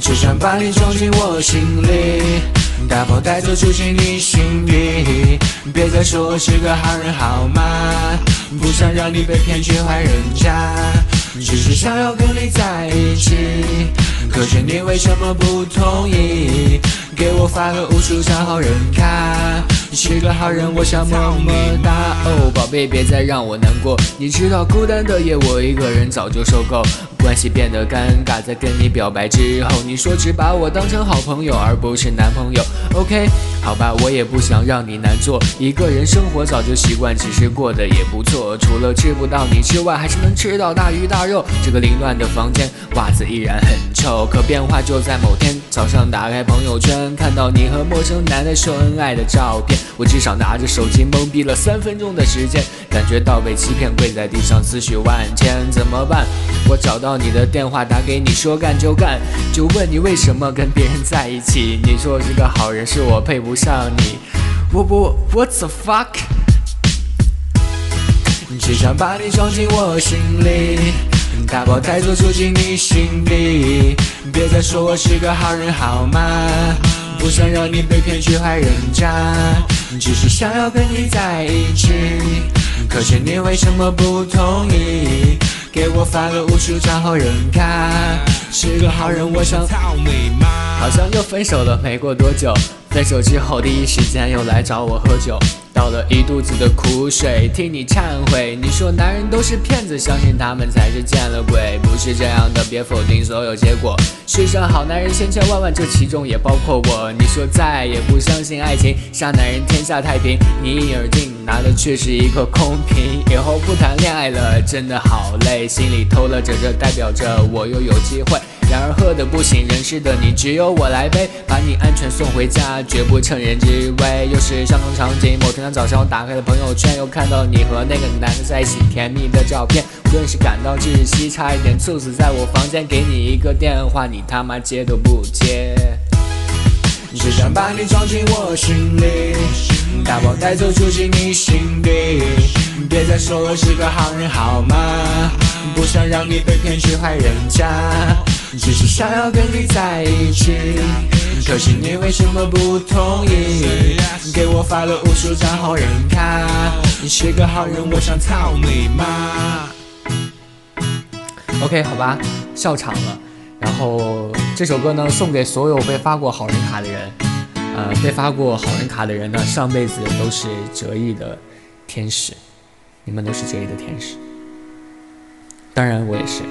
只想把你装进我心里，打包带走住进你心底。别再说我是个好人好吗？不想让你被骗去坏人家，只是想要跟你在一起。可是你为什么不同意？给我发个无数张好人卡。你是个好人，我想么么哒。贝，别再让我难过。你知道孤单的夜，我一个人早就受够。关系变得尴尬，在跟你表白之后，你说只把我当成好朋友，而不是男朋友。OK，好吧，我也不想让你难做。一个人生活早就习惯，其实过得也不错。除了吃不到你之外，还是能吃到大鱼大肉。这个凌乱的房间，袜子依然很臭。可变化就在某天早上，打开朋友圈，看到你和陌生男的秀恩爱的照片。我至少拿着手机懵逼了三分钟的时间，感觉到被欺骗，跪在地上思绪万千，怎么办？我找到你的电话，打给你说干就干，就问你为什么跟别人在一起？你说是个好人，是我配不上你。我我 What the fuck？只想把你装进我心里，大包带走住进你心底。别再说我是个好人好吗？不想让你被骗去坏人家，只是想要跟你在一起。可是你为什么不同意？给我发了无数张好人卡。是个好人，我想操你妈！好像又分手了，没过多久。分手之后，第一时间又来找我喝酒。倒了一肚子的苦水，替你忏悔。你说男人都是骗子，相信他们才是见了鬼。不是这样的，别否定所有结果。世上好男人千千万万，这其中也包括我。你说再也不相信爱情，傻男人天下太平。你一耳镜拿的却是一个空瓶。以后不谈恋爱了，真的好累。心里偷了着，这代表着我又有机会。然而喝的不省人事的你，只有我来背，把你安全送回家，绝不趁人之危。又是相同场景，某天的早上，我打开了朋友圈，又看到你和那个男的在一起甜蜜的照片，我顿时感到窒息，差一点猝死在我房间。给你一个电话，你他妈接都不接。只想把你装进我心里，大包带走住进你心底。别再说我是个好人好吗？不想让你被骗去坏人家。只是想要跟你在一起，可是你为什么不同意？给我发了无数张好人卡，你是个好人，我想操你妈。OK，好吧，笑场了。然后这首歌呢，送给所有被发过好人卡的人。呃，被发过好人卡的人呢，上辈子都是折翼的天使，你们都是折翼的天使。当然，我也是。